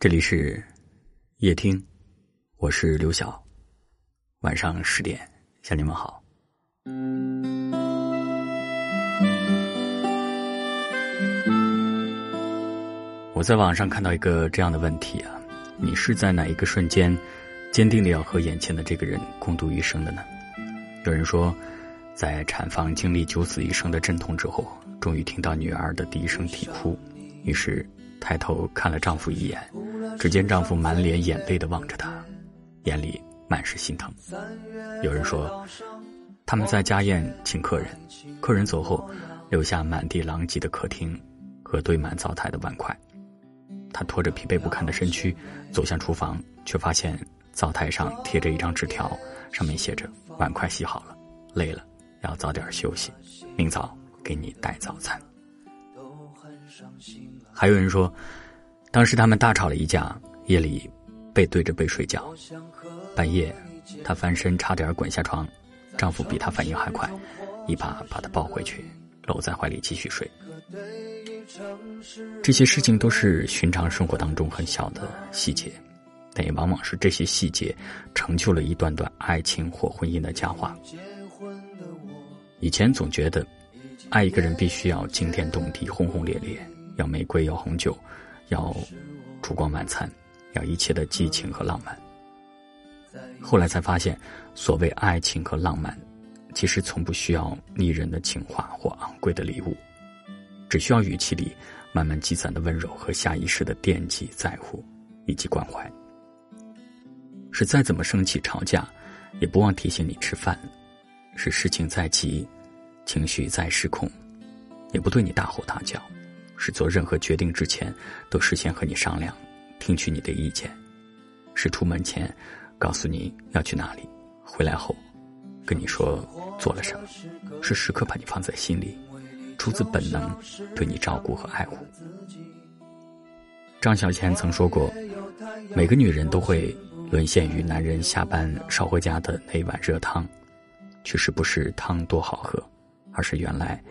这里是夜听，我是刘晓。晚上十点向你们好。我在网上看到一个这样的问题啊：你是在哪一个瞬间坚定的要和眼前的这个人共度一生的呢？有人说，在产房经历九死一生的阵痛之后，终于听到女儿的第一声啼哭，于是抬头看了丈夫一眼。只见丈夫满脸眼泪的望着她，眼里满是心疼。有人说，他们在家宴请客人，客人走后，留下满地狼藉的客厅和堆满灶台的碗筷。她拖着疲惫不堪的身躯走向厨房，却发现灶台上贴着一张纸条，上面写着：“碗筷洗好了，累了要早点休息，明早给你带早餐。”还有人说。当时他们大吵了一架，夜里背对着背睡觉。半夜，她翻身差点滚下床，丈夫比她反应还快，一把把她抱回去，搂在怀里继续睡。这些事情都是寻常生活当中很小的细节，但也往往是这些细节成就了一段段爱情或婚姻的佳话。以前总觉得，爱一个人必须要惊天动地、轰轰烈烈，要玫瑰，要红酒。要烛光晚餐，要一切的激情和浪漫。后来才发现，所谓爱情和浪漫，其实从不需要腻人的情话或昂贵的礼物，只需要语气里慢慢积攒的温柔和下意识的惦记、在乎以及关怀。是再怎么生气吵架，也不忘提醒你吃饭；是事情再急，情绪再失控，也不对你大吼大叫。是做任何决定之前，都事先和你商量，听取你的意见；是出门前，告诉你要去哪里，回来后，跟你说做了什么；是时刻把你放在心里，出自本能对你照顾和爱护。张小娴曾说过，每个女人都会沦陷于男人下班捎回家的那碗热汤，其实不是汤多好喝，而是原来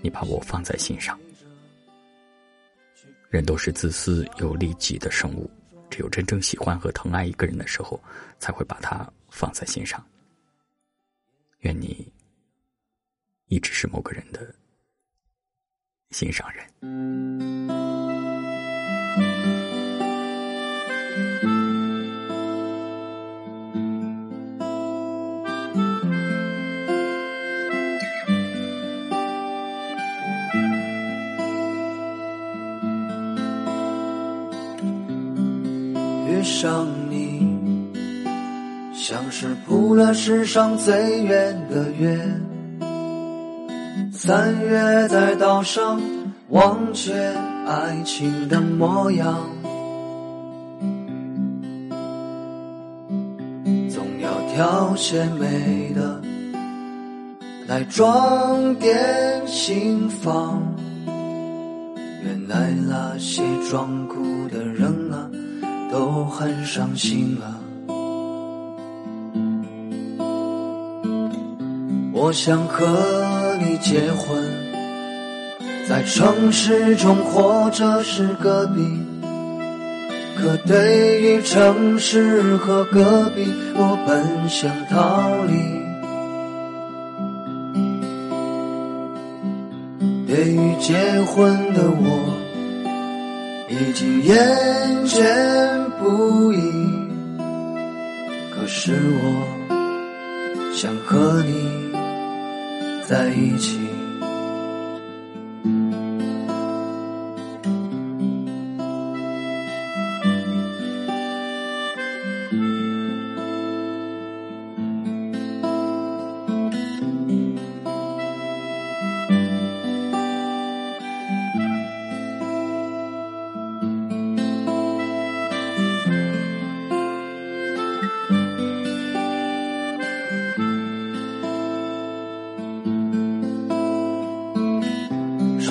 你把我放在心上。人都是自私又利己的生物，只有真正喜欢和疼爱一个人的时候，才会把他放在心上。愿你一直是某个人的心上人。遇上你，像是铺了世上最远的月。三月在岛上忘却爱情的模样，总要挑些美的来装点心房。原来那些装酷的人。都很伤心啊！我想和你结婚，在城市中或者是隔壁。可对于城市和隔壁，我本想逃离。对于结婚的我。已经厌倦不易，可是我想和你在一起。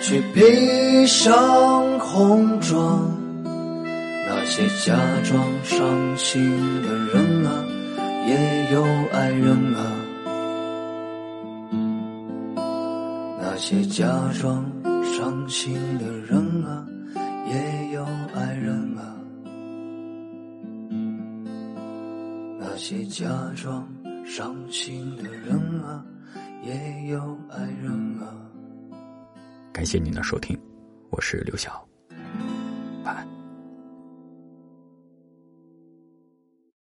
去披上红妆。那些假装伤心的人啊，也有爱人啊。那些假装伤心的人啊，也有爱人啊。那些假装伤心的人感谢您的收听，我是刘晓，